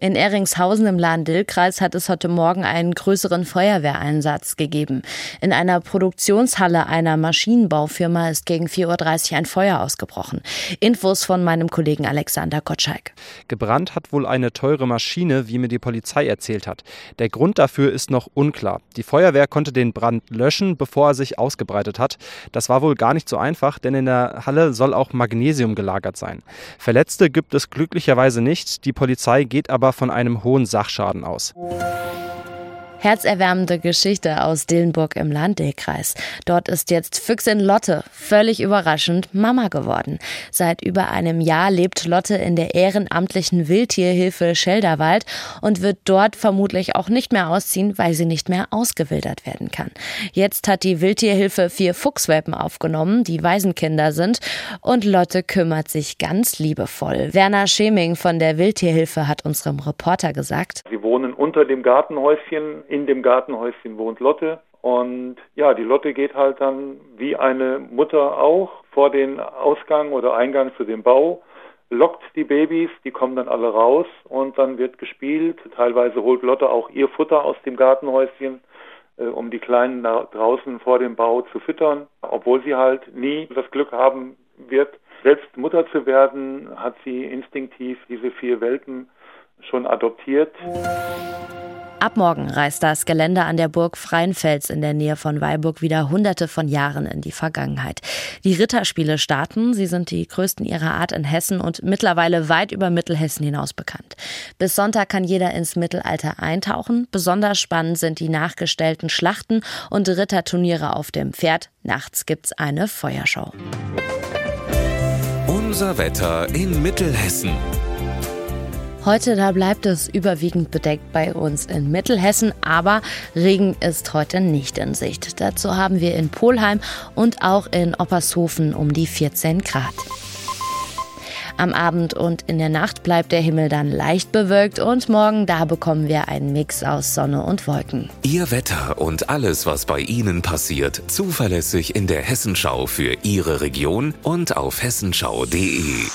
In Eringshausen im Lahn-Dill-Kreis hat es heute Morgen einen größeren Feuerwehreinsatz gegeben. In einer Produktionshalle einer Maschinenbaufirma ist gegen 4.30 Uhr ein Feuer ausgebrochen. Infos von meinem Kollegen Alexander Gottschalk. Gebrannt hat wohl eine teure Maschine, wie mir die Polizei erzählt hat. Der Grund dafür ist noch unklar. Die Feuerwehr konnte den Brand löschen, bevor er sich ausgebreitet hat. Das war wohl gar nicht so einfach, denn in der Halle soll auch Magnesium gelagert sein. Verletzte gibt es glücklicherweise nicht. Die Polizei geht aber von einem hohen Sachschaden aus. Herzerwärmende Geschichte aus Dillenburg im Landkreis. Dort ist jetzt Füchsin Lotte völlig überraschend Mama geworden. Seit über einem Jahr lebt Lotte in der ehrenamtlichen Wildtierhilfe Schelderwald und wird dort vermutlich auch nicht mehr ausziehen, weil sie nicht mehr ausgewildert werden kann. Jetzt hat die Wildtierhilfe vier Fuchswelpen aufgenommen, die Waisenkinder sind und Lotte kümmert sich ganz liebevoll. Werner Scheming von der Wildtierhilfe hat unserem Reporter gesagt. Sie wohnen unter dem Gartenhäuschen in dem Gartenhäuschen wohnt Lotte. Und ja, die Lotte geht halt dann wie eine Mutter auch vor den Ausgang oder Eingang zu dem Bau, lockt die Babys, die kommen dann alle raus und dann wird gespielt. Teilweise holt Lotte auch ihr Futter aus dem Gartenhäuschen, äh, um die Kleinen da draußen vor dem Bau zu füttern. Obwohl sie halt nie das Glück haben wird, selbst Mutter zu werden, hat sie instinktiv diese vier Welpen schon adoptiert. Ab morgen reist das Gelände an der Burg Freienfels in der Nähe von Weilburg wieder hunderte von Jahren in die Vergangenheit. Die Ritterspiele starten. Sie sind die größten ihrer Art in Hessen und mittlerweile weit über Mittelhessen hinaus bekannt. Bis Sonntag kann jeder ins Mittelalter eintauchen. Besonders spannend sind die nachgestellten Schlachten und Ritterturniere auf dem Pferd. Nachts gibt's eine Feuershow. Unser Wetter in Mittelhessen. Heute da bleibt es überwiegend bedeckt bei uns in Mittelhessen, aber Regen ist heute nicht in Sicht. Dazu haben wir in Polheim und auch in Oppershofen um die 14 Grad. Am Abend und in der Nacht bleibt der Himmel dann leicht bewölkt und morgen da bekommen wir einen Mix aus Sonne und Wolken. Ihr Wetter und alles, was bei Ihnen passiert, zuverlässig in der Hessenschau für Ihre Region und auf hessenschau.de.